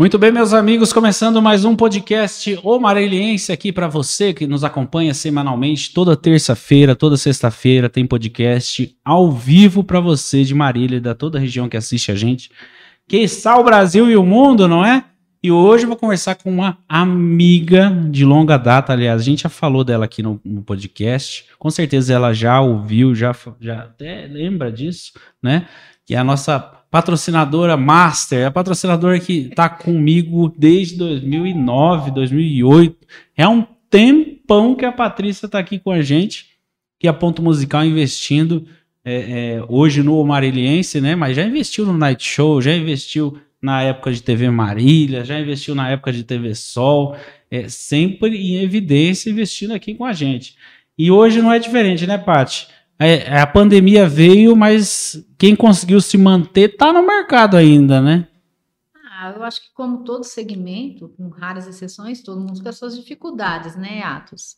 Muito bem, meus amigos, começando mais um podcast O Mareliense aqui para você que nos acompanha semanalmente, toda terça-feira, toda sexta-feira tem podcast ao vivo para você de Marília e da toda a região que assiste a gente. Que o Brasil e o mundo, não é? E hoje eu vou conversar com uma amiga de longa data, aliás, a gente já falou dela aqui no, no podcast, com certeza ela já ouviu, já, já até lembra disso, né? Que é a nossa patrocinadora master, a patrocinadora que está comigo desde 2009, 2008. É um tempão que a Patrícia está aqui com a gente, que a Ponto Musical investindo é, é, hoje no Mariliense, né? Mas já investiu no Night Show, já investiu na época de TV Marília, já investiu na época de TV Sol, é, sempre em evidência investindo aqui com a gente. E hoje não é diferente, né, Paty? É, a pandemia veio, mas quem conseguiu se manter está no mercado ainda, né? Ah, eu acho que como todo segmento, com raras exceções, todo mundo com as suas dificuldades, né, Atos?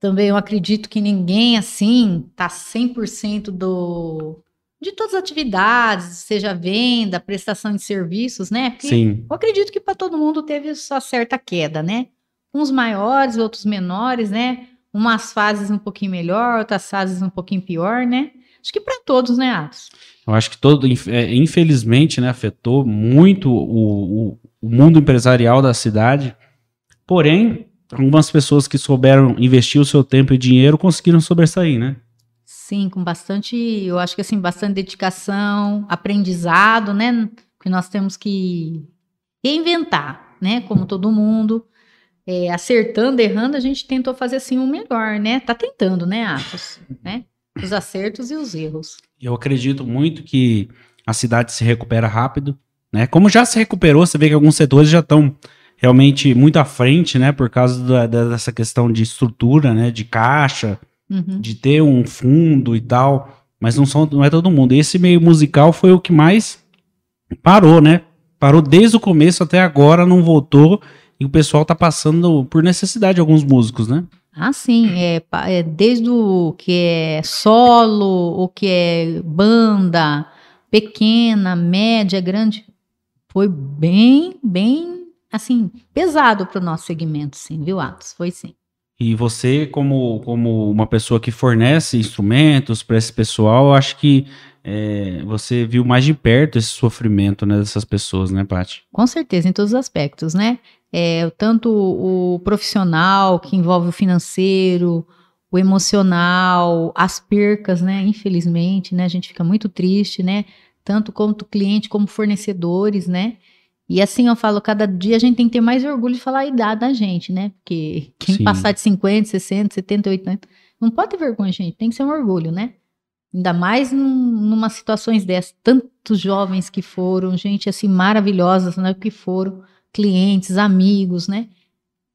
Também eu acredito que ninguém assim tá 100% do de todas as atividades, seja venda, prestação de serviços, né? Porque Sim. Eu acredito que para todo mundo teve sua certa queda, né? Uns maiores, outros menores, né? Umas fases um pouquinho melhor, outras fases um pouquinho pior, né? Acho que para todos, né, Atos? Eu acho que todo, é, infelizmente, né, afetou muito o, o, o mundo empresarial da cidade. Porém, algumas pessoas que souberam investir o seu tempo e dinheiro conseguiram sobressair, né? Sim, com bastante, eu acho que assim, bastante dedicação, aprendizado, né? Que nós temos que reinventar, né? Como todo mundo é, acertando, errando, a gente tentou fazer assim o melhor, né? Tá tentando, né, Atos? Né? Os acertos e os erros. Eu acredito muito que a cidade se recupera rápido, né? Como já se recuperou, você vê que alguns setores já estão realmente muito à frente, né? Por causa da, dessa questão de estrutura, né? De caixa, uhum. de ter um fundo e tal. Mas não, são, não é todo mundo. Esse meio musical foi o que mais parou, né? Parou desde o começo até agora, não voltou e o pessoal tá passando por necessidade alguns músicos, né? Ah, sim, é, é desde o que é solo, o que é banda, pequena, média, grande, foi bem, bem, assim, pesado para o nosso segmento, sim, viu, Atos? Foi sim. E você, como, como uma pessoa que fornece instrumentos para esse pessoal, acho que é, você viu mais de perto esse sofrimento né, dessas pessoas, né, Paty? Com certeza, em todos os aspectos, né? É, tanto o profissional, que envolve o financeiro, o emocional, as percas, né? Infelizmente, né? A gente fica muito triste, né? Tanto quanto cliente como fornecedores, né? E assim eu falo, cada dia a gente tem que ter mais orgulho de falar a idade da gente, né? Porque quem Sim. passar de 50, 60, 70, 80, não pode ter vergonha, gente. Tem que ser um orgulho, né? Ainda mais num, numa situações dessas, tantos jovens que foram, gente assim maravilhosas, né, que foram clientes, amigos, né?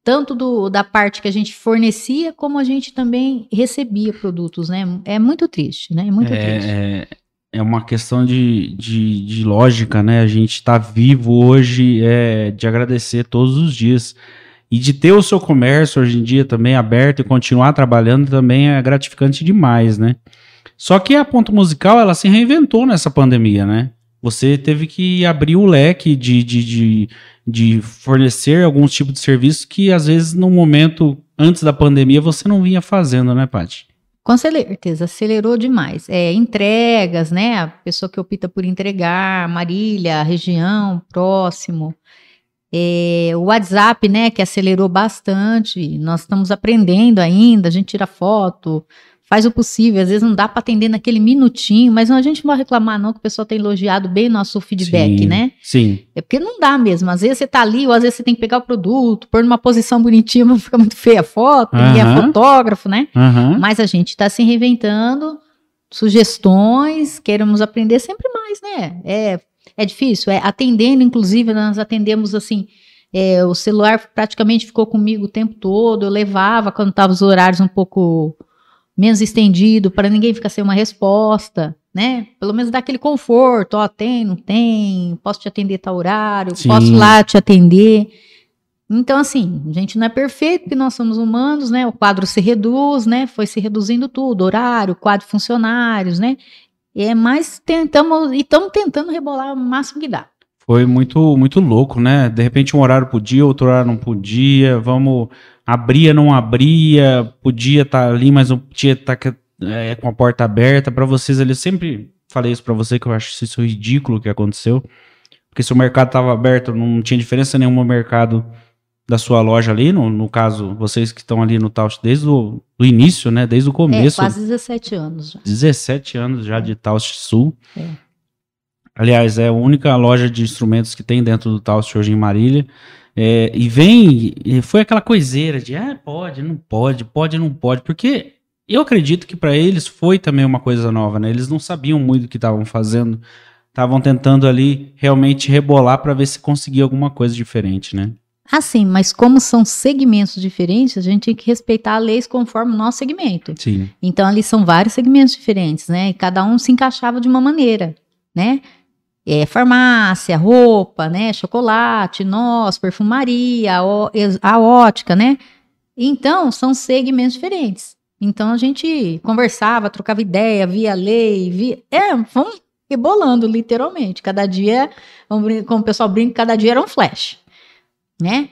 Tanto do, da parte que a gente fornecia, como a gente também recebia produtos, né? É muito triste, né? É muito é, triste. É, é uma questão de, de, de lógica, né? A gente está vivo hoje, é, de agradecer todos os dias. E de ter o seu comércio hoje em dia também aberto e continuar trabalhando também é gratificante demais, né? Só que a ponto musical, ela se reinventou nessa pandemia, né? Você teve que abrir o leque de, de, de, de fornecer alguns tipos de serviços que, às vezes, no momento antes da pandemia, você não vinha fazendo, né, Paty? Com certeza, acelerou demais. É, entregas, né? A pessoa que opta por entregar, Marília, região, próximo. É, o WhatsApp, né, que acelerou bastante. Nós estamos aprendendo ainda, a gente tira foto, faz o possível. Às vezes não dá para atender naquele minutinho, mas não, a gente não vai reclamar, não, que o pessoal tem elogiado bem nosso feedback, sim, né? Sim. É porque não dá mesmo. Às vezes você tá ali, ou às vezes você tem que pegar o produto, pôr numa posição bonitinha, mas fica muito feia a foto, uhum. ninguém é fotógrafo, né? Uhum. Mas a gente está se reinventando, sugestões, queremos aprender sempre mais, né? É, é difícil, é atendendo, inclusive, nós atendemos assim. É, o celular praticamente ficou comigo o tempo todo, eu levava quando estavam os horários um pouco menos estendido, para ninguém ficar sem uma resposta, né? Pelo menos dar aquele conforto, ó, tem, não tem, posso te atender tal horário, Sim. posso lá te atender. Então, assim, a gente não é perfeito, porque nós somos humanos, né? O quadro se reduz, né? Foi se reduzindo tudo, horário, quadro funcionários, né? É, mas tentamos, e estamos tentando rebolar o máximo que dá. Foi muito, muito louco, né? De repente um horário podia, outro horário não podia. Vamos abria, não abria, podia estar tá ali, mas não podia estar tá, é, com a porta aberta. Para vocês ali, eu sempre falei isso para você que eu acho isso ridículo que aconteceu. Porque se o mercado estava aberto, não tinha diferença nenhuma o mercado da sua loja ali, no, no caso, vocês que estão ali no Taust desde o do início, né? Desde o começo. É, quase 17 anos já. 17 anos já de Taust Sul. É. Aliás, é a única loja de instrumentos que tem dentro do Taust hoje em Marília. É, e vem, e foi aquela coiseira de, ah, pode, não pode, pode, não pode, porque eu acredito que para eles foi também uma coisa nova, né? Eles não sabiam muito o que estavam fazendo, estavam tentando ali realmente rebolar para ver se conseguia alguma coisa diferente, né? Assim, mas como são segmentos diferentes, a gente tem que respeitar as leis conforme o nosso segmento. Sim. Então, ali são vários segmentos diferentes, né? E cada um se encaixava de uma maneira, né? É, farmácia, roupa, né? Chocolate, nós, perfumaria, a, ótica, né? Então, são segmentos diferentes. Então, a gente conversava, trocava ideia, via lei, via... É, vamos rebolando, literalmente. Cada dia, como o pessoal brinca, cada dia era um flash né?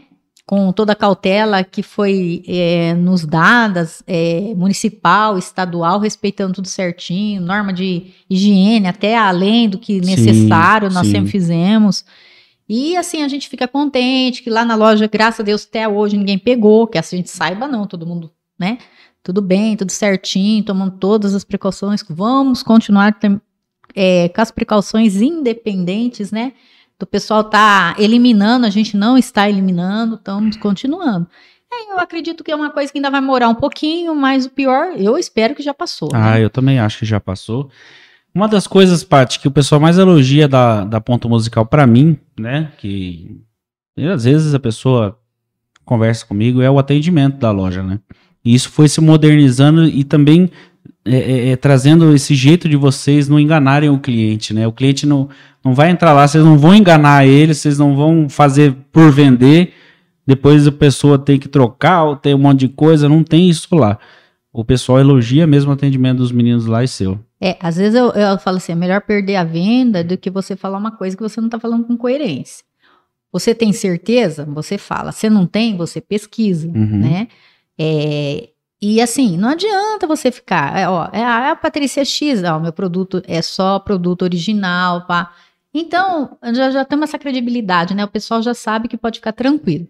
Com toda a cautela que foi é, nos dadas, é, municipal, estadual, respeitando tudo certinho, norma de higiene, até além do que necessário, sim, nós sim. sempre fizemos. E assim, a gente fica contente que lá na loja, graças a Deus, até hoje ninguém pegou, que assim a gente saiba, não, todo mundo, né? Tudo bem, tudo certinho, tomando todas as precauções. Vamos continuar é, com as precauções independentes, né? Do pessoal tá eliminando, a gente não está eliminando, estamos continuando. É, eu acredito que é uma coisa que ainda vai morar um pouquinho, mas o pior, eu espero que já passou. Ah, né? eu também acho que já passou. Uma das coisas, Paty, que o pessoal mais elogia da, da ponto musical para mim, né, que às vezes a pessoa conversa comigo, é o atendimento da loja, né? E isso foi se modernizando e também é, é, é, trazendo esse jeito de vocês não enganarem o cliente, né? O cliente não, não vai entrar lá, vocês não vão enganar ele, vocês não vão fazer por vender, depois a pessoa tem que trocar ou tem um monte de coisa, não tem isso lá. O pessoal elogia mesmo o atendimento dos meninos lá e seu. É, às vezes eu, eu falo assim, é melhor perder a venda do que você falar uma coisa que você não está falando com coerência. Você tem certeza? Você fala. Você não tem? Você pesquisa, uhum. né? É, e assim, não adianta você ficar, é, ó, é, a Patrícia X, ó, meu produto é só produto original, pá. Então, já, já temos essa credibilidade, né? O pessoal já sabe que pode ficar tranquilo,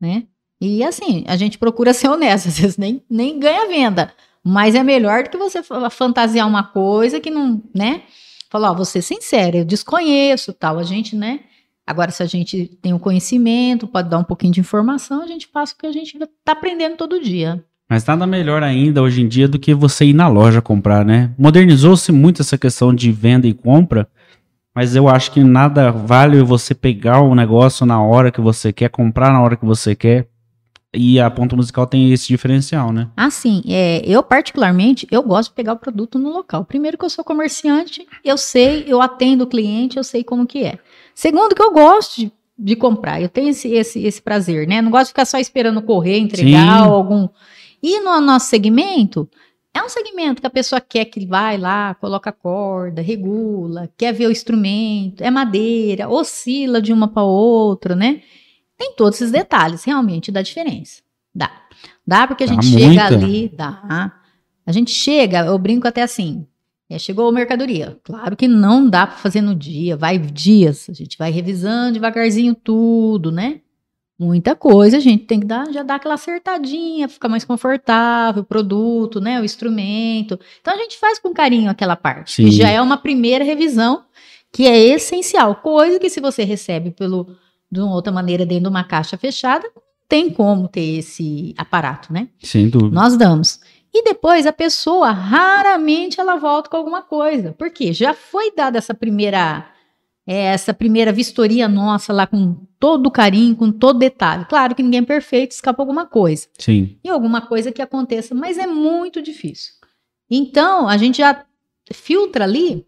né? E assim, a gente procura ser honesto, às vezes nem, nem ganha venda, mas é melhor do que você fantasiar uma coisa que não, né? Falar, ó, vou ser sincera, eu desconheço tal, a gente, né? Agora, se a gente tem o conhecimento, pode dar um pouquinho de informação, a gente passa o que a gente está aprendendo todo dia. Mas nada melhor ainda hoje em dia do que você ir na loja comprar, né? Modernizou-se muito essa questão de venda e compra, mas eu acho que nada vale você pegar o negócio na hora que você quer, comprar na hora que você quer. E a ponta musical tem esse diferencial, né? Ah, sim. É, eu, particularmente, eu gosto de pegar o produto no local. Primeiro que eu sou comerciante, eu sei, eu atendo o cliente, eu sei como que é. Segundo que eu gosto de, de comprar, eu tenho esse, esse, esse prazer, né? Não gosto de ficar só esperando correr, entregar algum e no nosso segmento, é um segmento que a pessoa quer que vai lá, coloca a corda, regula, quer ver o instrumento, é madeira, oscila de uma para outra, né? Tem todos esses detalhes, realmente dá diferença. Dá. Dá porque a gente chega muita. ali, dá. A gente chega, eu brinco até assim, é, chegou a mercadoria. Claro que não dá para fazer no dia, vai dias. A gente vai revisando devagarzinho tudo, né? Muita coisa, a gente tem que dar, já dar aquela acertadinha, ficar mais confortável, o produto, né, o instrumento. Então a gente faz com carinho aquela parte. Sim. já é uma primeira revisão que é essencial, coisa que se você recebe pelo de uma outra maneira dentro de uma caixa fechada, tem como ter esse aparato, né? Sem dúvida. Nós damos. E depois a pessoa raramente ela volta com alguma coisa, porque já foi dada essa primeira essa primeira vistoria nossa lá com todo carinho, com todo detalhe. Claro que ninguém é perfeito, escapa alguma coisa. Sim. E alguma coisa que aconteça, mas é muito difícil. Então, a gente já filtra ali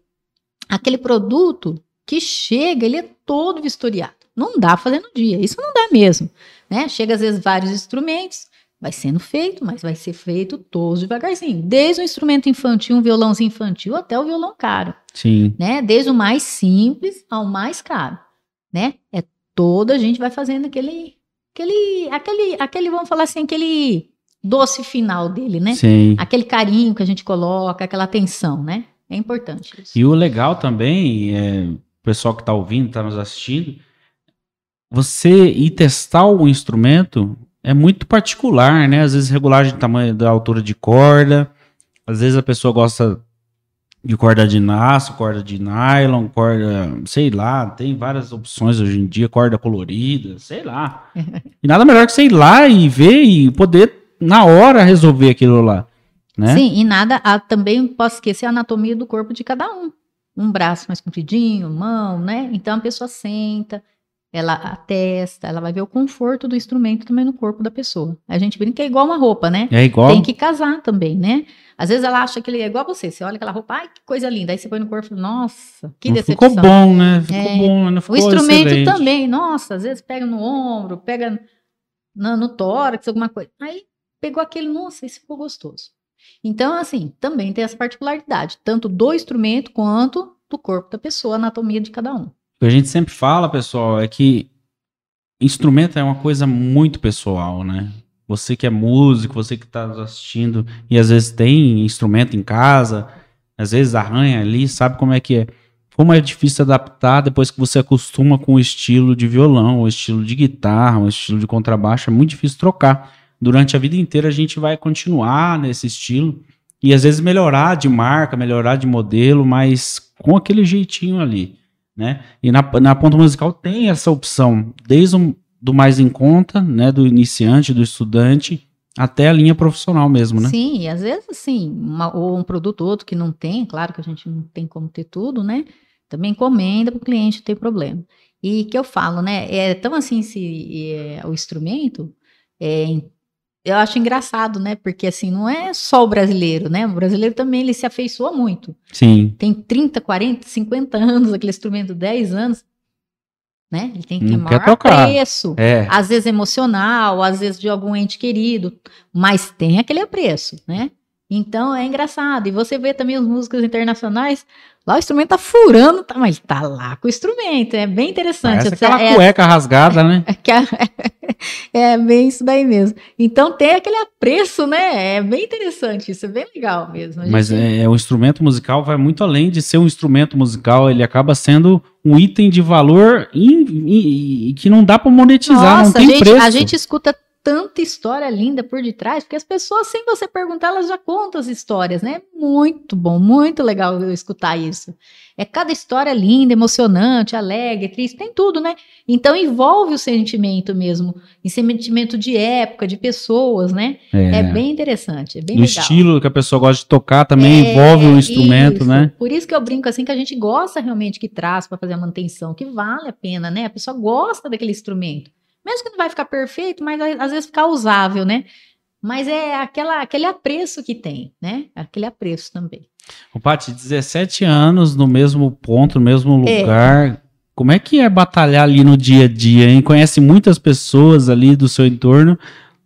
aquele produto que chega, ele é todo vistoriado. Não dá fazer no dia, isso não dá mesmo. Né? Chega às vezes vários instrumentos, vai sendo feito, mas vai ser feito todos devagarzinho. Desde o instrumento infantil, um violãozinho infantil, até o violão caro. Sim. Né? Desde o mais simples ao mais caro. né? É toda a gente vai fazendo aquele, aquele, aquele, aquele, vamos falar assim, aquele doce final dele, né? Sim. Aquele carinho que a gente coloca, aquela atenção, né? É importante isso. E o legal também, é, o pessoal que está ouvindo, está nos assistindo, você ir testar o instrumento é muito particular, né? Às vezes regulagem de tamanho da altura de corda, às vezes a pessoa gosta de corda de aço, corda de nylon, corda, sei lá, tem várias opções hoje em dia, corda colorida, sei lá. e nada melhor que sei lá e ver e poder na hora resolver aquilo lá, né? Sim, e nada, a, também posso esquecer a anatomia do corpo de cada um. Um braço mais compridinho, mão, né? Então a pessoa senta, ela atesta, ela vai ver o conforto do instrumento também no corpo da pessoa. A gente brinca que é igual uma roupa, né? É igual. Tem que casar também, né? Às vezes ela acha que ele é igual a você. Você olha aquela roupa, ai, que coisa linda. Aí você põe no corpo, nossa, que Não decepção. ficou bom, né? Ficou É. bom, não O ficou instrumento excelente. também, nossa, às vezes pega no ombro, pega na- no tórax, alguma coisa. Aí pegou aquele, nossa, isso ficou gostoso. Então, assim, também tem essa particularidade, tanto do instrumento quanto do corpo da pessoa, a anatomia de cada um. O que a gente sempre fala, pessoal, é que instrumento é uma coisa muito pessoal, né? Você que é músico, você que está assistindo e às vezes tem instrumento em casa, às vezes arranha ali, sabe como é que é. Como é difícil adaptar depois que você acostuma com o estilo de violão, o estilo de guitarra, o estilo de contrabaixo, é muito difícil trocar. Durante a vida inteira a gente vai continuar nesse estilo e às vezes melhorar de marca, melhorar de modelo, mas com aquele jeitinho ali né? E na, na ponta musical tem essa opção, desde o do mais em conta, né, do iniciante, do estudante, até a linha profissional mesmo, né? Sim, e às vezes, assim, uma- ou um produto ou outro que não tem, claro que a gente não tem como ter tudo, né? Também encomenda para o cliente ter problema. E que eu falo, né? É tão assim se é, o instrumento, é, eu acho engraçado, né? Porque assim, não é só o brasileiro, né? O brasileiro também ele se afeiçoa muito. Sim. Tem 30, 40, 50 anos, aquele instrumento 10 anos, né? Ele tem que ter Não maior preço É. às vezes emocional, às vezes de algum ente querido, mas tem aquele apreço, né? Então é engraçado. E você vê também os músicos internacionais, lá o instrumento tá furando, tá, mas tá lá com o instrumento. É bem interessante. Essa- aquela é, cueca rasgada, né? é é bem isso daí mesmo. Então tem aquele apreço, né? É bem interessante, isso é bem legal mesmo. A Mas gente- é, é, o instrumento musical vai muito além de ser um instrumento musical, ele acaba sendo um item de valor in- in- in- que não dá para monetizar, não Nossa, tem a gente, preço. a gente escuta tanta história linda por detrás, porque as pessoas, sem você perguntar, elas já contam as histórias, né? Muito bom, muito legal eu escutar isso. É cada história linda, emocionante, alegre, triste, tem tudo, né? Então envolve o sentimento mesmo, e sentimento de época, de pessoas, né? É, bem interessante, é bem do legal. estilo que a pessoa gosta de tocar também É, envolve o instrumento, isso. né? Por isso que eu brinco assim que a gente gosta realmente que traz para fazer a manutenção, que vale a pena, né? A pessoa gosta daquele instrumento. Mesmo que não vai ficar perfeito, mas às vezes ficar usável, né? Mas é aquela, aquele apreço que tem, né? Aquele apreço também. O Paty, 17 anos no mesmo ponto, no mesmo É. lugar. Como é que é batalhar ali no dia a dia, hein? Conhece muitas pessoas ali do seu entorno,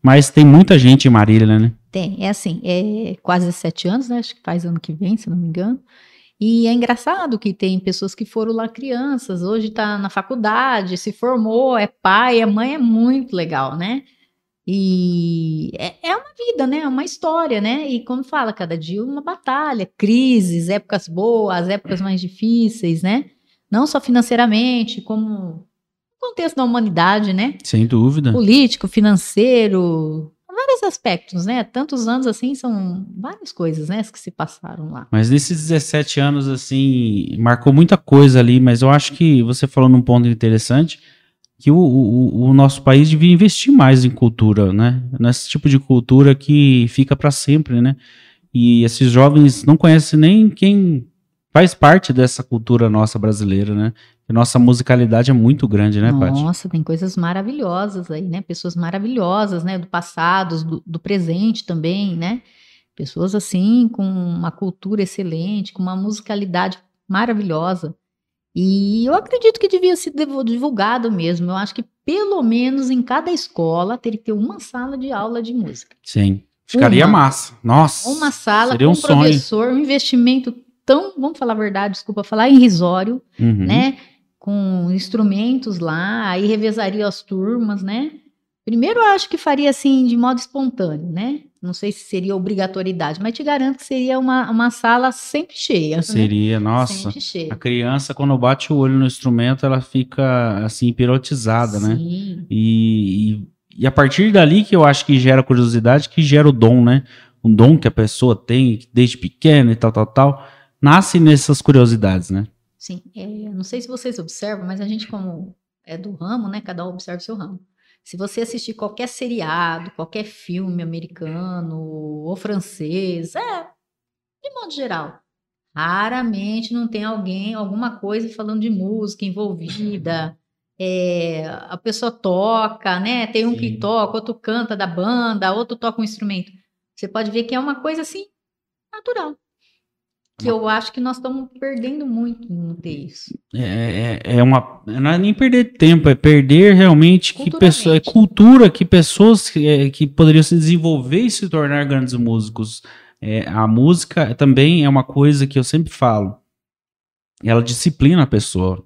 mas tem muita gente em Marília, né? Tem, é assim, é quase sete anos, né? Acho que faz ano que vem, se não me engano. E é engraçado que tem pessoas que foram lá crianças, hoje está na faculdade, se formou, é pai, é mãe, é muito legal, né? E é, é uma vida, né? É uma história, né? E como fala, cada dia uma batalha, crises, épocas boas, épocas mais difíceis, né? Não só financeiramente, como no contexto da humanidade, né? Sem dúvida. político, financeiro, vários aspectos, né? Tantos anos assim são várias coisas, né, que se passaram lá. Mas nesses 17 anos, assim, marcou muita coisa ali, mas eu acho que você falou num ponto interessante, que o, o, o nosso país devia investir mais em cultura, né? Nesse tipo de cultura que fica para sempre, né? E esses jovens não conhecem nem quem faz parte dessa cultura nossa brasileira, né? E nossa musicalidade é muito grande, né, Paty? Nossa, tem coisas maravilhosas aí, né? Pessoas maravilhosas, né? Do passado, do, do presente também, né? Pessoas assim com uma cultura excelente, com uma musicalidade maravilhosa. E eu acredito que devia ser divulgado mesmo. Eu acho que pelo menos em cada escola teria que ter uma sala de aula de música. Sim. Ficaria Uma. massa. Nossa. Uma sala seria com um um sonho. professor, um investimento tão, vamos falar a verdade, desculpa falar, irrisório, Uhum. né? com instrumentos lá, aí revezaria as turmas, né? Primeiro, eu acho que faria assim de modo espontâneo, né? Não sei se seria obrigatoriedade, mas te garanto que seria uma, uma sala sempre cheia. né? Seria, nossa. Sempre cheia. A criança, quando bate o olho no instrumento, ela fica assim, hipnotizada, né? Sim. E, e, e a partir dali que eu acho que gera curiosidade, que gera o dom, né? Um dom que a pessoa tem desde pequena e tal, tal, tal. Nasce nessas curiosidades, né? Sim, é, não sei se vocês observam, mas a gente, como é do ramo, né? Cada um observa o seu ramo. Se você assistir qualquer seriado, qualquer filme americano ou francês, é, de modo geral, raramente não tem alguém, alguma coisa falando de música envolvida. É, a pessoa toca, né? Tem um que Sim. toca, outro canta da banda, outro toca um instrumento. Você pode ver que é uma coisa assim natural. Que eu acho que nós estamos perdendo muito em não ter isso. É, é, é uma. Não é nem perder tempo, é perder realmente que pessoa, é cultura, que pessoas que, é, que poderiam se desenvolver e se tornar grandes músicos. É, a música também é uma coisa que eu sempre falo. Ela disciplina a pessoa.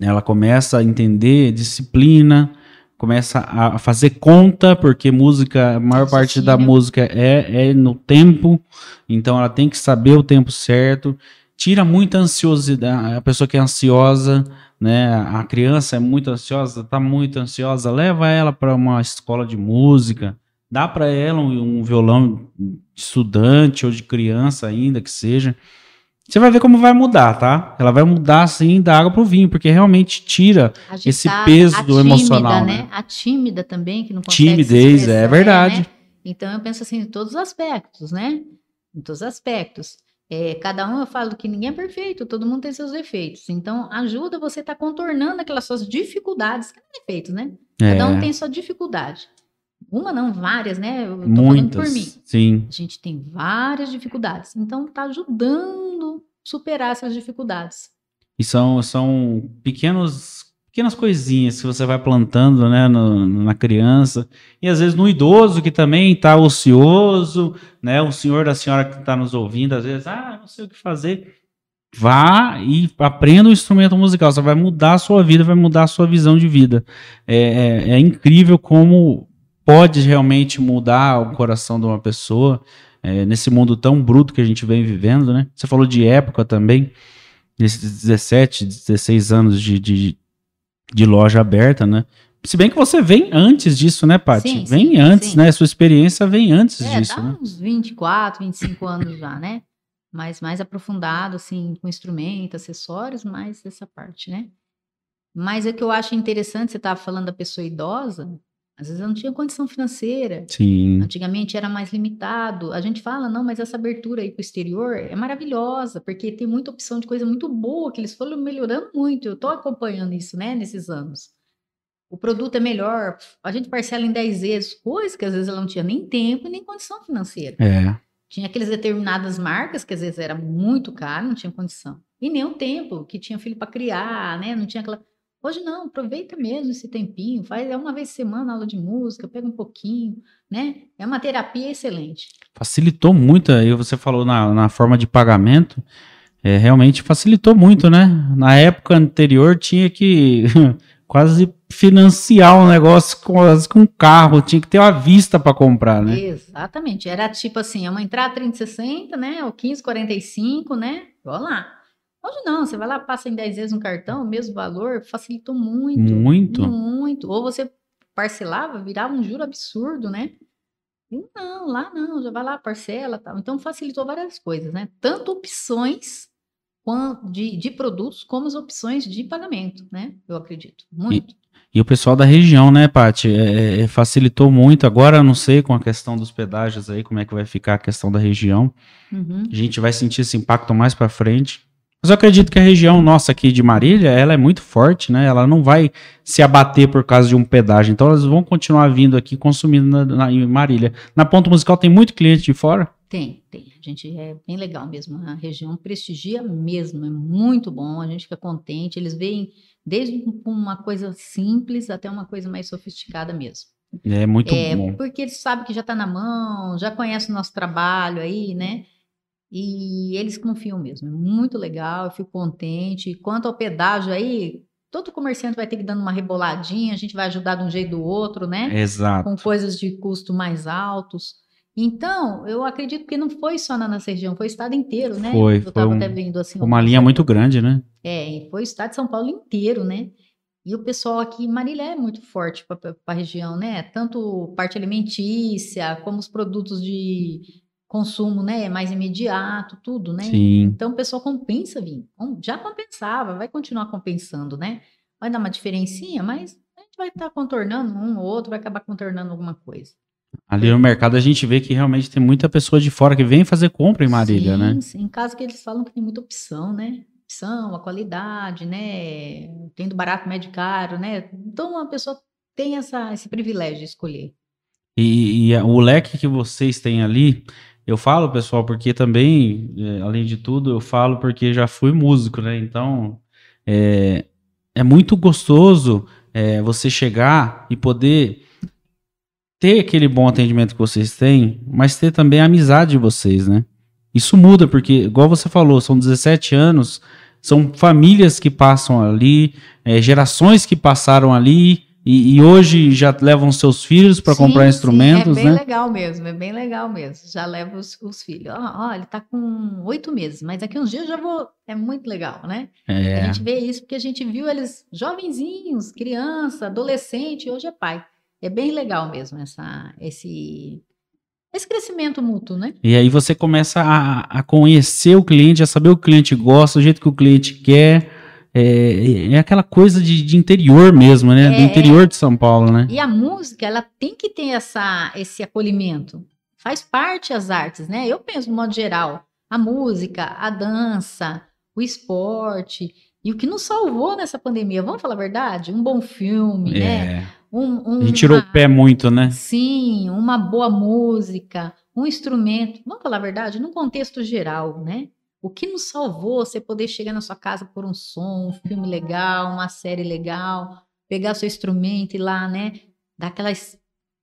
Ela começa a entender disciplina, começa a fazer conta, porque música, a maior parte da música é, é no tempo, então ela tem que saber o tempo certo. Tira muita ansiosidade, a pessoa que é ansiosa, né? A criança é muito ansiosa, tá muito ansiosa, leva ela para uma escola de música, dá para ela um, um violão de estudante ou de criança ainda que seja. Você vai ver como vai mudar, tá? Ela vai mudar assim da água pro vinho, porque realmente tira Esse Agitada, peso a do emocional, né? né? A tímida também, que não consegue se timidez, é verdade. né? Então eu penso assim, em todos os aspectos, né? Em todos os aspectos. É, cada um eu falo que ninguém é perfeito, todo mundo tem seus defeitos. Então ajuda você a estar contornando aquelas suas dificuldades, que não é defeitos, né? Cada um É, tem sua dificuldade. Uma não, várias, né? Eu tô falando por mim. muitas. Sim. A gente tem várias dificuldades. Então tá ajudando a superar essas dificuldades. E são, são pequenos, pequenas coisinhas que você vai plantando né, no- na criança. E às vezes no idoso que também está ocioso, né? O senhor da senhora que está nos ouvindo, às vezes, ah, não sei o que fazer. Vá e aprenda um instrumento musical. Você vai mudar a sua vida, vai mudar a sua visão de vida. É, é- é incrível como pode realmente mudar o coração de uma pessoa é, nesse mundo tão bruto que a gente vem vivendo, né? Você falou de época também nesses 17, 16 anos de, de, de loja aberta, né? Se bem que você vem antes disso, né, Paty? Sim, Vem sim, antes, sim. né? Sua experiência vem antes É, disso, dá né? uns 24, 25 anos já, né? Mas mais aprofundado, assim, com instrumento, acessórios, mais essa parte, né? Mas o que eu acho interessante, você estava falando da pessoa idosa, às vezes ela não tinha condição financeira. Sim, Antigamente era mais limitado. A gente fala, não, mas essa abertura aí para o exterior é maravilhosa, porque tem muita opção de coisa muito boa, que eles foram melhorando muito. Eu estou acompanhando isso, né, nesses anos. O produto é melhor, a gente parcela em 10 vezes, coisa que às vezes ela não tinha nem tempo e nem condição financeira. é. Tinha aquelas determinadas marcas que às vezes era muito caro, não tinha condição. E nem o tempo, que tinha filho para criar, né? Não tinha aquela. Hoje não, aproveita mesmo esse tempinho, faz é uma vez por semana aula de música, pega um pouquinho, né? É uma terapia excelente. Facilitou muito, aí você falou na, na forma de pagamento, é, realmente facilitou muito, né? Na época anterior tinha que quase financiar um negócio quase com um carro, tinha que ter uma vista para comprar, né? Exatamente. Era tipo assim, é uma entrada 3060, né? Ou 1545, né? Vou lá. Hoje não, você vai lá, passa em 10 vezes no cartão, o mesmo valor, facilitou muito. Muito. Muito. Ou você parcelava, virava um juro absurdo, né? E não, lá não, já vai lá, parcela tal. Então facilitou várias coisas, né? Tanto opções de, de produtos, como as opções de pagamento, né? Eu acredito. Muito. E o pessoal da região, né, Paty, é, é, facilitou muito. Agora não sei com a questão dos pedágios aí, como é que vai ficar a questão da região. Uhum. A gente vai sentir esse impacto mais para frente. Mas eu acredito que a região nossa aqui de Marília, ela é muito forte, né? Ela não vai se abater por causa de um pedágio. Então elas vão continuar vindo aqui consumindo na, na- em Marília. Na ponta musical tem muito cliente de fora? Tem, tem. A gente é bem legal mesmo. A região prestigia mesmo, é muito bom. A gente fica contente. Eles veem desde uma coisa simples até uma coisa mais sofisticada mesmo. É muito É, bom. porque eles sabem que já está na mão, já conhecem o nosso trabalho aí, né? E eles confiam mesmo. É muito legal, eu fico contente. Quanto ao pedágio aí, todo comerciante vai ter que dando uma reboladinha, a gente vai ajudar de um jeito do outro, né? Exato. Com coisas de custo mais altos. Então, eu acredito que não foi só na nossa região, foi o estado inteiro, né? Foi, eu foi um- até vendo assim. Uma um- linha muito grande, né? É, e foi o estado de São Paulo inteiro, né? E o pessoal aqui, Marília é muito forte para a região, né? Tanto parte alimentícia, como os produtos de consumo, né? Mais imediato, tudo, né? Sim. Então o pessoal compensa vir. Já compensava, vai continuar compensando, né? Vai dar uma diferencinha, mas a gente vai estar contornando um ou outro, vai acabar contornando alguma coisa. Ali no mercado a gente vê que realmente tem muita pessoa de fora que vem fazer compra em Marília, sim, né? Sim, em caso que eles falam que tem muita opção, né? Opção, a qualidade, né? Tem do barato, médio e caro, né? Então a pessoa tem essa, esse privilégio de escolher. E, e o leque que vocês têm ali, eu falo, pessoal, porque também, é, além de tudo, eu falo porque já fui músico, né? Então, é, é muito gostoso é, você chegar e poder ter aquele bom atendimento que vocês têm, mas ter também a amizade de vocês, né? Isso muda, porque, igual você falou, são 17 anos, são famílias que passam ali, é, gerações que passaram ali, e, e hoje já levam seus filhos para Sim, comprar sim, instrumentos, é bem né? legal mesmo, é bem legal mesmo. Já leva os, os filhos. Ó, ó, ele tá com oito meses, mas daqui uns dias eu já vou. É muito legal, né? A É, gente vê isso porque a gente viu eles jovenzinhos, criança, adolescente, hoje é pai. É bem legal mesmo essa, esse, esse crescimento mútuo, né? e aí você começa a, a conhecer o cliente, a saber o que o cliente gosta, o jeito que o cliente quer. É, é aquela coisa de, de interior mesmo, né? Do É. interior de São Paulo, né? E a música, ela tem que ter essa, esse acolhimento. Faz parte as artes, né? Eu penso, de modo geral, a música, a dança, o esporte. E o que nos salvou nessa pandemia, vamos falar a verdade? Um bom filme, né? É. Um, A gente tirou uma- o pé muito, né? Sim, uma boa música, um instrumento. Vamos falar a verdade, num contexto geral, né? O que nos salvou você poder chegar na sua casa por um som, um filme legal, uma série legal, pegar seu instrumento e lá, né? Dar aquelas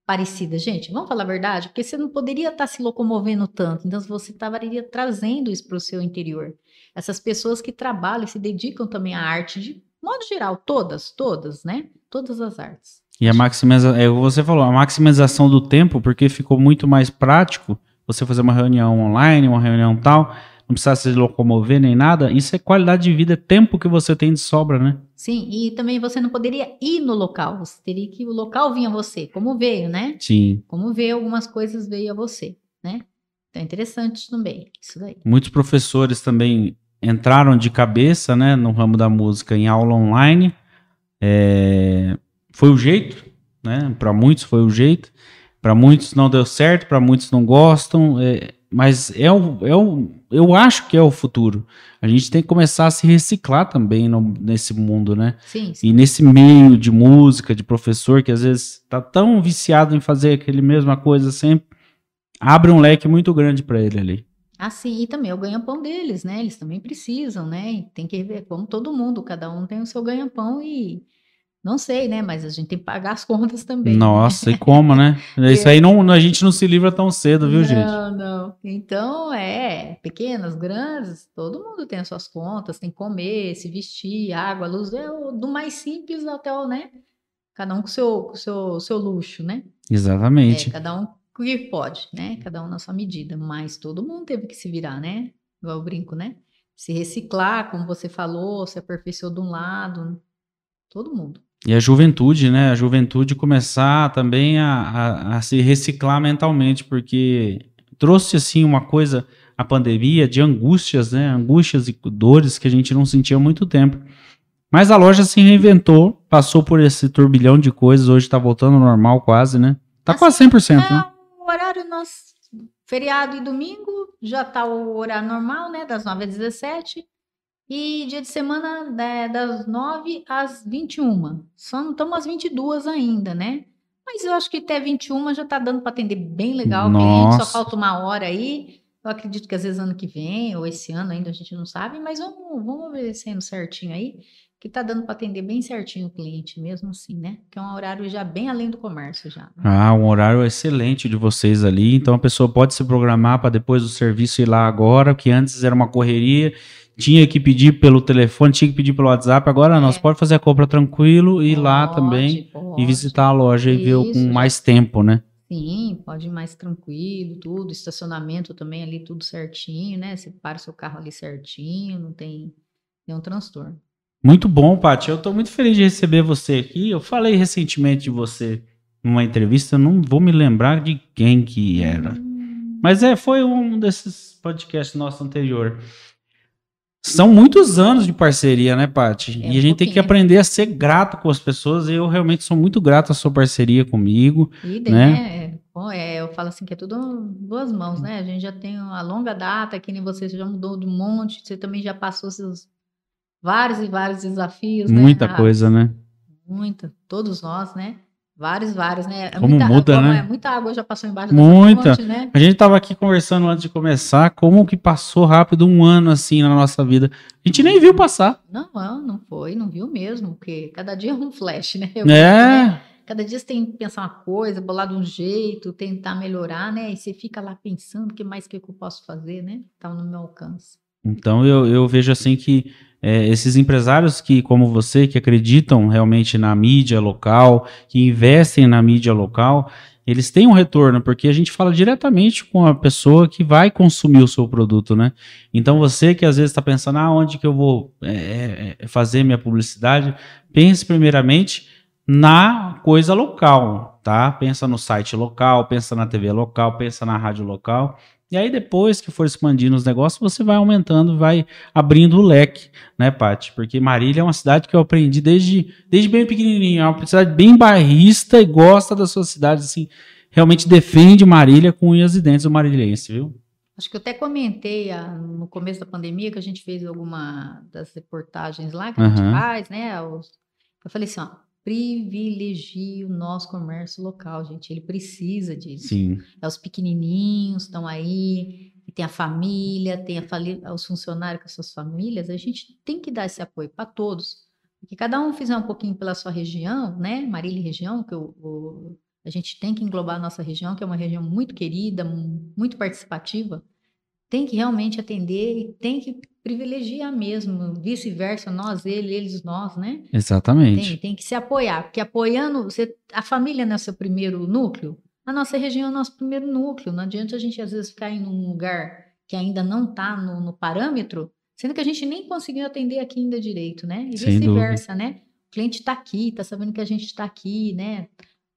parecidas. Gente, vamos falar a verdade? Porque você não poderia estar se locomovendo tanto. Então, você estaria trazendo isso para o seu interior. Essas pessoas que trabalham e se dedicam também à arte, de modo geral, todas, todas, né? Todas as artes. E a maximização, é você falou, a maximização do tempo, porque ficou muito mais prático você fazer uma reunião online, uma reunião tal, não precisar se locomover nem nada. Isso é qualidade de vida, é tempo que você tem de sobra, né? Sim, e também você não poderia ir no local, você teria que o local vinha a você, como veio, né? Sim. Como veio algumas coisas veio a você, né? Então é interessante também, isso daí. Muitos professores também entraram de cabeça, né, no ramo da música em aula online. É, foi o jeito, né? Para muitos foi o jeito. Para muitos não deu certo, para muitos não gostam. é, mas é o, é o, eu acho que é o futuro. A gente tem que começar a se reciclar também no- nesse mundo, né? Sim, sim. E nesse meio de música, de professor, que às vezes tá tão viciado em fazer aquele mesma coisa sempre, abre um leque muito grande para ele ali. Assim, e também o ganha-pão deles, né? Eles também precisam, né? Tem que ver, como todo mundo, cada um tem o seu ganha-pão e não sei, né? Mas a gente tem que pagar as contas também. né? Nossa, e como, né? Isso aí não, a gente não se livra tão cedo, viu, gente? Não, não. Então, é, pequenas, grandes, todo mundo tem as suas contas, tem que comer, se vestir, água, luz, é o- do mais simples até o, né? Cada um com o seu, com o seu, seu luxo, né? É, Exatamente. cada um o que pode, né? Cada um na sua medida, mas todo mundo teve que se virar, né? Igual eu brinco, né? Se reciclar, como você falou, se aperfeiçoou de um lado, todo mundo. E a juventude, né? A juventude começar também a, a, a se reciclar mentalmente, porque trouxe, assim, uma coisa, a pandemia, de angústias, né? Angústias e dores que a gente não sentia há muito tempo. Mas a loja se reinventou, passou por esse turbilhão de coisas, hoje tá voltando ao normal quase, né? Tá Assim, quase 100%, né? É, o horário nosso, feriado e domingo, já tá o horário normal, né? Das 9 às 17. E dia de semana né, das 9 às 21. Só não estamos às 22 ainda, né? Mas eu acho que até 21 já tá dando para atender bem legal o cliente, só falta uma hora aí. Eu acredito que às vezes ano que vem, ou esse ano ainda, a gente não sabe, mas vamos, vamos ver sendo certinho aí. Que tá dando para atender bem certinho o cliente, mesmo assim, né? Que é um horário já bem além do comércio já. Né? Ah, um horário excelente de vocês ali. Então a pessoa pode se programar para depois do serviço ir lá agora, que antes era uma correria, tinha que pedir pelo telefone, tinha que pedir pelo WhatsApp. Agora é. não, você pode fazer a compra tranquilo e ir lá também e visitar a loja Isso, e ver com mais tempo, né? Sim, pode ir mais tranquilo, tudo, estacionamento também ali, tudo certinho, né? Você para o seu carro ali certinho, não tem nenhum transtorno. Muito bom, Paty. Eu estou muito feliz de receber você aqui. Eu falei recentemente de você numa entrevista, eu não vou me lembrar de quem que era. Mas é, foi um desses podcasts nosso anterior. São muitos anos de parceria, né, Paty? É, e a gente tem que aprender a ser grato com as pessoas. E eu realmente sou muito grato à sua parceria comigo. Idem, né? né? Bom, é, eu falo assim que é tudo duas mãos, né? A gente já tem uma longa data, que nem você, você já mudou de um monte, você também já passou seus vários e vários desafios. Né, Muita né? coisa, né? Muita, todos nós, né? Vários, vários, né? É como muita, muda, como né? É, muita água já passou embaixo Muita. Fonte, né? A gente estava aqui conversando antes de começar, como que passou rápido um ano assim na nossa vida. A gente nem viu passar. Não, não foi, não viu mesmo, porque cada dia é um flash, né? Eu é. Né? Cada dia você tem que pensar uma coisa, bolar de um jeito, tentar melhorar, né? E você fica lá pensando o que mais que eu posso fazer, né? Tá no meu alcance. Então eu, eu vejo assim que é, esses empresários que, como você, que acreditam realmente na mídia local, que investem na mídia local, eles têm um retorno, porque a gente fala diretamente com a pessoa que vai consumir o seu produto, né? Então você que às vezes está pensando, ah, onde que eu vou é, é, é, fazer minha publicidade, pense primeiramente na coisa local, tá? Pensa no site local, pensa na TV local, pensa na rádio local e aí, depois que for expandindo os negócios, você vai aumentando, vai abrindo o leque, né, Paty? Porque Marília é uma cidade que eu aprendi desde, desde bem pequenininho. É uma cidade bem bairrista e gosta da sua cidade, assim. Realmente defende Marília com unhas e dentes o marilhense, viu? Acho que eu até comentei a, ah, no começo da pandemia que a gente fez alguma das reportagens lá que a gente faz, né? Eu falei assim, ó, privilegie o nosso comércio local, gente. Ele precisa disso. Sim. É os pequenininhos estão aí, tem a família, tem a os funcionários com as suas famílias. A gente tem que dar esse apoio para todos. Porque cada um fizer um pouquinho pela sua região, né? Marília região, que o, a gente tem que englobar a nossa região, que é uma região muito querida, muito participativa tem que realmente atender e tem que privilegiar mesmo, vice-versa, nós, ele, eles, nós, né? Exatamente. Tem, tem que se apoiar, porque apoiando, você, a família não é seu primeiro núcleo, a nossa região é o nosso primeiro núcleo, não adianta a gente às vezes ficar em um lugar que ainda não está no, no, parâmetro, sendo que a gente nem conseguiu atender aqui ainda direito, né? E vice-versa, né? O cliente está aqui, está sabendo que a gente está aqui, né?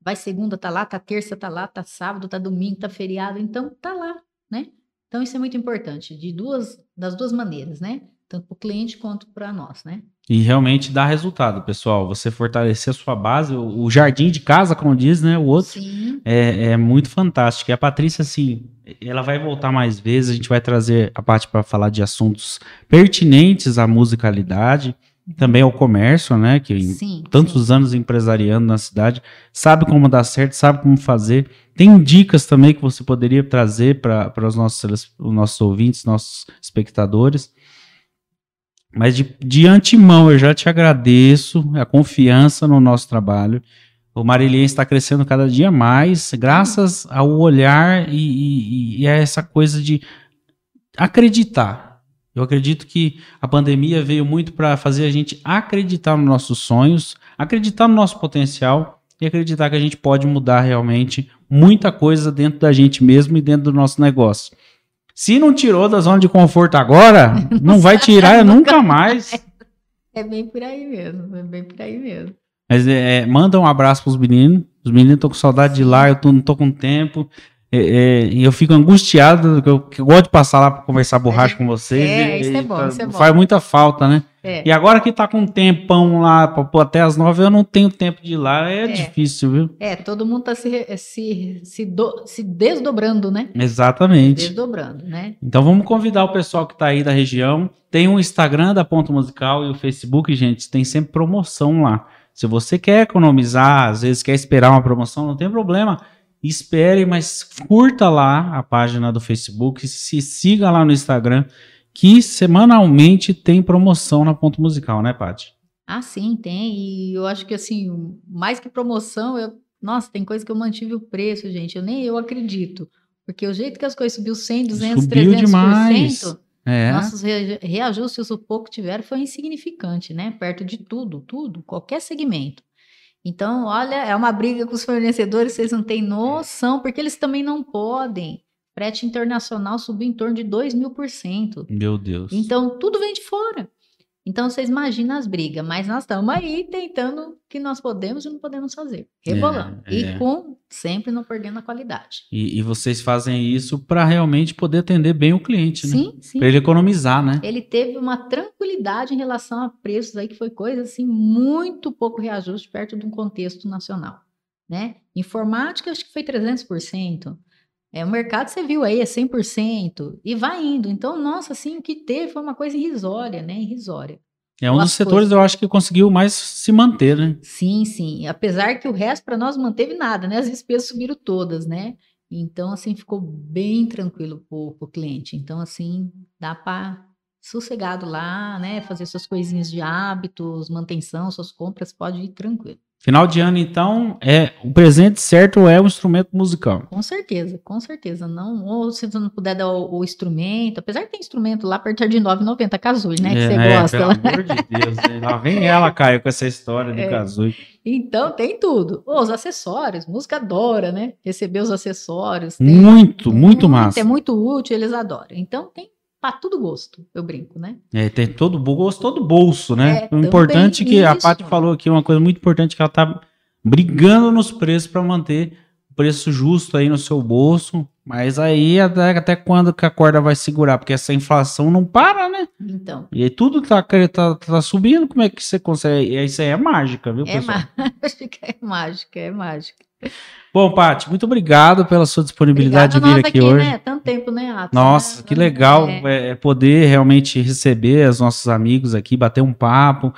Vai segunda, tá lá, tá terça, tá lá, tá sábado, tá domingo, tá feriado, então tá lá, né? Então, isso é muito importante, de duas, das duas maneiras, né? Tanto para o cliente quanto para nós, né? E realmente dá resultado, pessoal. Você fortalecer a sua base, o, jardim de casa, como diz, né? O outro é, é, muito fantástico. E a Patrícia, assim, ela vai voltar mais vezes. A gente vai trazer a parte para falar de assuntos pertinentes à musicalidade também ao comércio, né? Que sim, tantos sim. anos empresariando na cidade, sabe como dar certo, sabe como fazer. Tem dicas também que você poderia trazer para os nossos, os nossos ouvintes, nossos espectadores. Mas de, de antemão, eu já te agradeço a confiança no nosso trabalho. O Mariliense está crescendo cada dia mais, graças ao olhar e, e, e a essa coisa de acreditar eu acredito que a pandemia veio muito para fazer a gente acreditar nos nossos sonhos, acreditar no nosso potencial e acreditar que a gente pode mudar realmente muita coisa dentro da gente mesmo e dentro do nosso negócio. Se não tirou da zona de conforto agora, não vai tirar nunca mais. É bem por aí mesmo, é bem por aí mesmo. Mas é, manda um abraço para os meninos. Os meninos estão com saudade de lá, eu tô, não tô com tempo. É, é, e eu fico angustiado, que eu, que eu, gosto de passar lá para conversar borracha é, com vocês. É, e, isso é bom, faz, isso é bom. Faz muita falta, né? É. E agora que tá com um tempão lá, pra, pô, até as nove, eu não tenho tempo de ir lá, é, é, difícil, viu? É, todo mundo tá se, se, se, do, se desdobrando, né? Exatamente. Desdobrando, né? Então vamos convidar o pessoal que tá aí da região. Tem o Instagram da Ponto Musical e o Facebook, gente, tem sempre promoção lá. Se você quer economizar, às vezes quer esperar uma promoção, não tem problema espere, mas curta lá a página do Facebook, se siga lá no Instagram, que semanalmente tem promoção na Ponto Musical, né, Paty? Ah, sim, tem. E eu acho que assim, mais que promoção, eu... nossa, tem coisa que eu mantive o preço, gente. Eu nem eu acredito. Porque o jeito que as coisas subiu 100, 200, Subiu 300%, demais. É. nossos re- reajustes, o pouco que tiveram, foi insignificante, né? Perto de tudo, tudo, qualquer segmento. Então, olha, é uma briga com os fornecedores, vocês não têm noção, porque eles também não podem. Frete internacional subiu em torno de 2 mil por cento. Meu Deus. Então, tudo vem de fora. Então, vocês imaginam as brigas, mas nós estamos aí tentando o que nós podemos e não podemos fazer. Rebolando. É, é. E com, sempre não perdendo a qualidade. E, e vocês fazem isso para realmente poder atender bem o cliente, né? Sim, sim. Para ele economizar, né? Ele teve uma tranquilidade em relação a preços aí, que foi coisa assim, muito pouco reajuste perto de um contexto nacional. Né? Informática, acho que foi 300%. É, o mercado você viu aí, é 100%. E vai indo. Então, nossa, assim, o que teve foi uma coisa irrisória, né? Irrisória. É um dos As setores, coisas. eu acho, que conseguiu mais se manter, né? Sim, sim. Apesar que o resto para nós não manteve nada, né? As despesas subiram todas, né? Então, assim, ficou bem tranquilo pro, pro cliente. Então, assim, dá para sossegado lá, né? Fazer suas coisinhas de hábitos, manutenção, suas compras, pode ir tranquilo. Final de ano, então, é o presente certo é o instrumento musical. Com certeza, com certeza. Não, ou se você não puder dar o, o instrumento, apesar que tem instrumento lá perto de 9,90 Kazooie, né? Que você É, gosta. Pelo lá. amor de Deus, né? lá vem ela, Caio, com essa história do É. Kazooie. Então, tem tudo. Ô, os acessórios, música adora, né? Receber os acessórios. tem- Muito, muito massa. É muito útil, eles adoram. Então, tem para tudo gosto, eu brinco, né? É, tem todo o gosto, todo bolso, né? É, o importante é que a isso. Paty falou aqui, uma coisa muito importante, que ela tá brigando nos preços para manter o preço justo aí no seu bolso. Mas aí até, até quando que a corda vai segurar? Porque essa inflação não para, né? Então, E aí tudo tá, tá, tá subindo, como é que você consegue? Isso aí é mágica, viu, é pessoal? mágica, é mágica, é mágica. Bom, Paty, muito obrigado pela sua disponibilidade Obrigada de vir aqui, hoje. né? Tanto tempo, né, Atos? Nossa, né? que legal É. é, poder realmente receber os nossos amigos aqui, bater um papo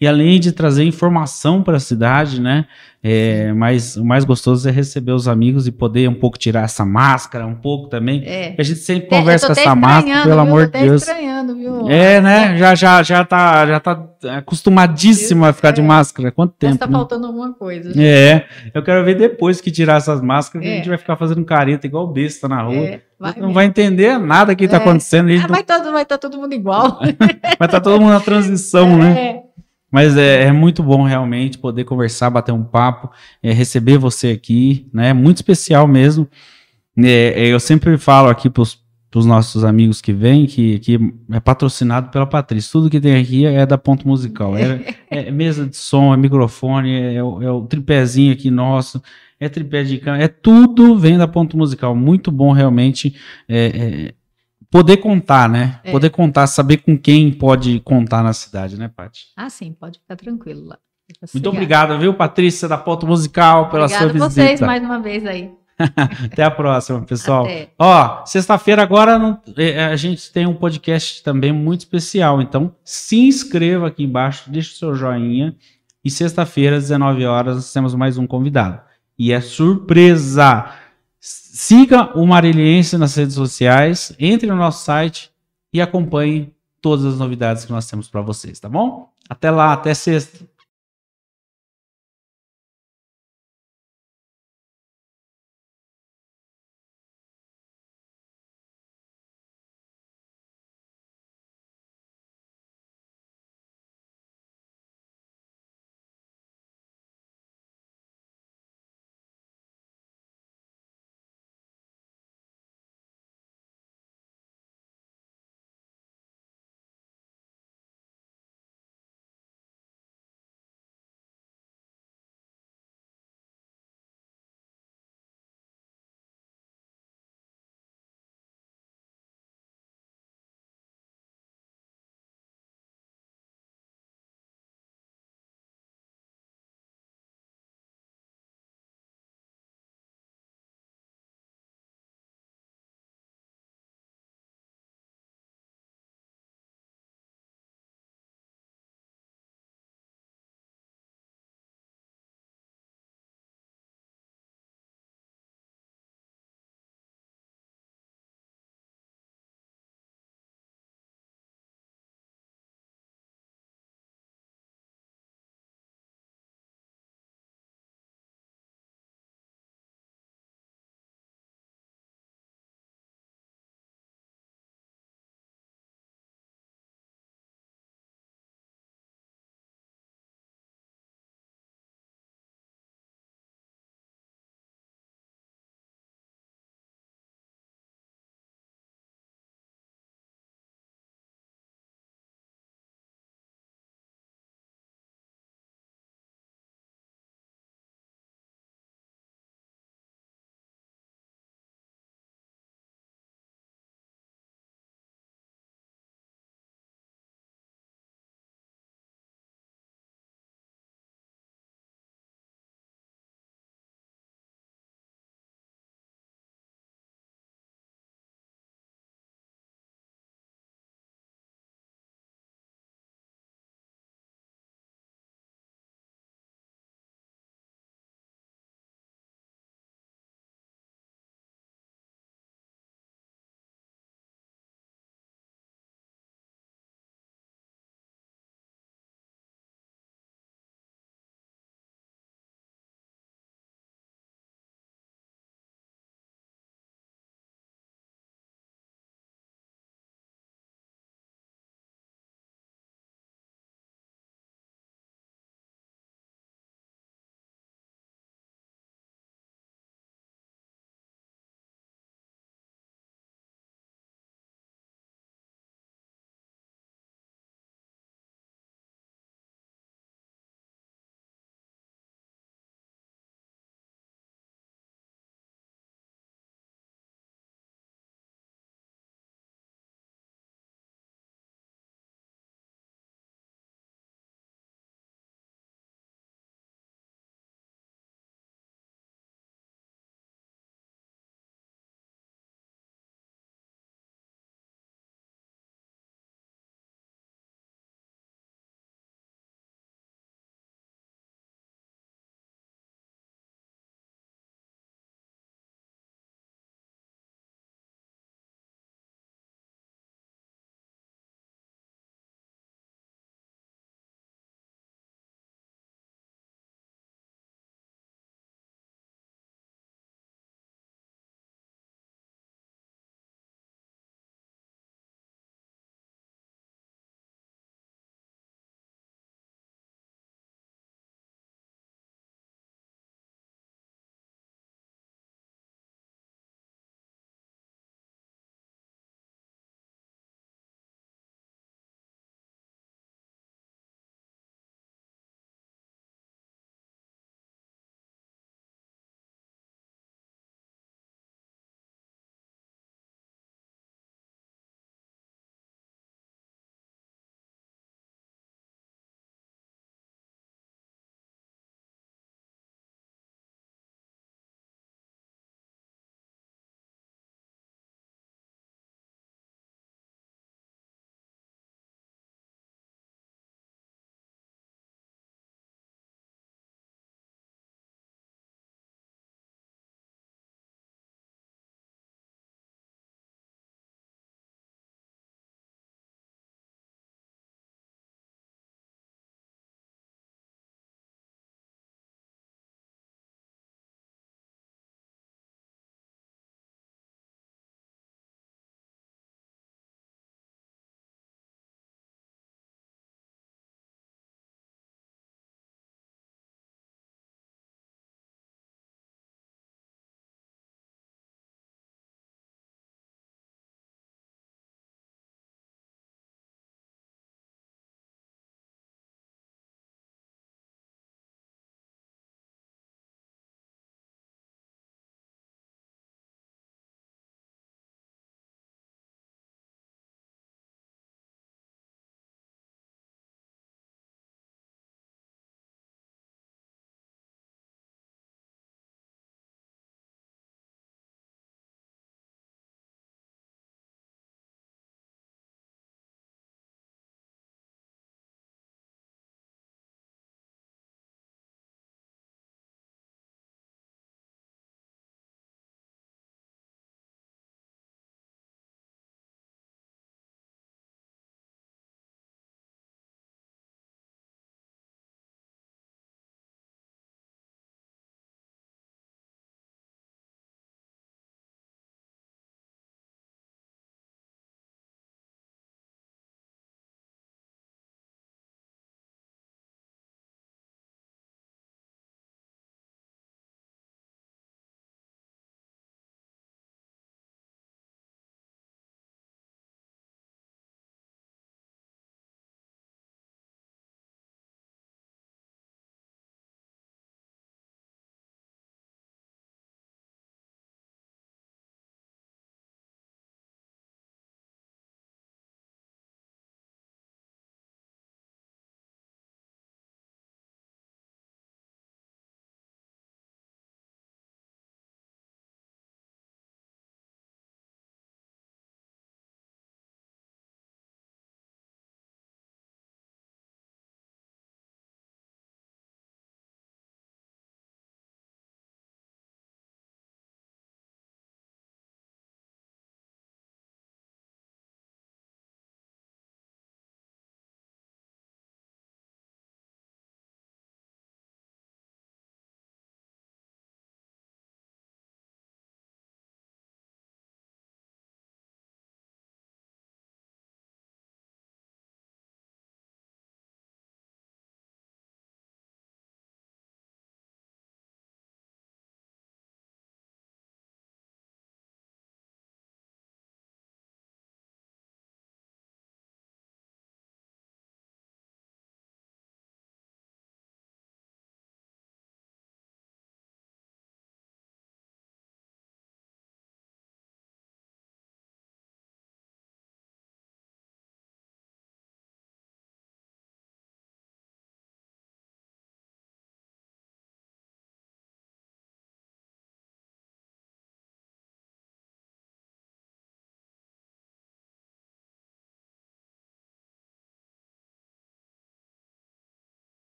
e além de trazer informação para a cidade, né? É, mas o mais gostoso é receber os amigos e poder um pouco tirar essa máscara, um pouco também. É. A gente sempre É, conversa com essa máscara, pelo viu? amor de Deus. estranhando, viu? É, né? Já, já, já tá, já tá acostumadíssima a ficar de É. máscara. Quanto Mas tempo? tá né? faltando alguma coisa. É, eu quero ver depois que tirar essas máscaras, a É. gente vai ficar fazendo careta igual besta na rua. É, vai não mesmo. vai entender nada que tá É. acontecendo. Gente Ah, não vai todo, vai estar todo mundo igual. Vai estar todo mundo na transição, né? É. Mas é, é muito bom realmente poder conversar, bater um papo, é, receber você aqui, né? Muito especial mesmo. É, é, eu sempre falo aqui para os nossos amigos que vêm que, que é patrocinado pela Patrícia. Tudo que tem aqui é da Ponto Musical. É, é mesa de som, é microfone, é, é o- é o tripézinho aqui nosso, é tripé de câmera, é tudo vem da Ponto Musical. Muito bom realmente é, é, poder contar, né? É. Poder contar, saber com quem pode contar na cidade, né, Paty? Ah, sim, pode ficar tranquilo lá. Muito obrigado, viu, Patrícia, da Ponto Musical, pela Obrigada sua a visita. vocês mais uma vez aí. Até a próxima, pessoal. Até. Ó, sexta-feira agora não- é, a gente tem um podcast também muito especial, então se inscreva aqui embaixo, deixa o seu joinha e sexta-feira às 19 horas nós temos mais um convidado. E é surpresa! Siga o Mariliense nas redes sociais, entre no nosso site e acompanhe todas as novidades que nós temos para vocês, tá bom? Até lá, até sexta.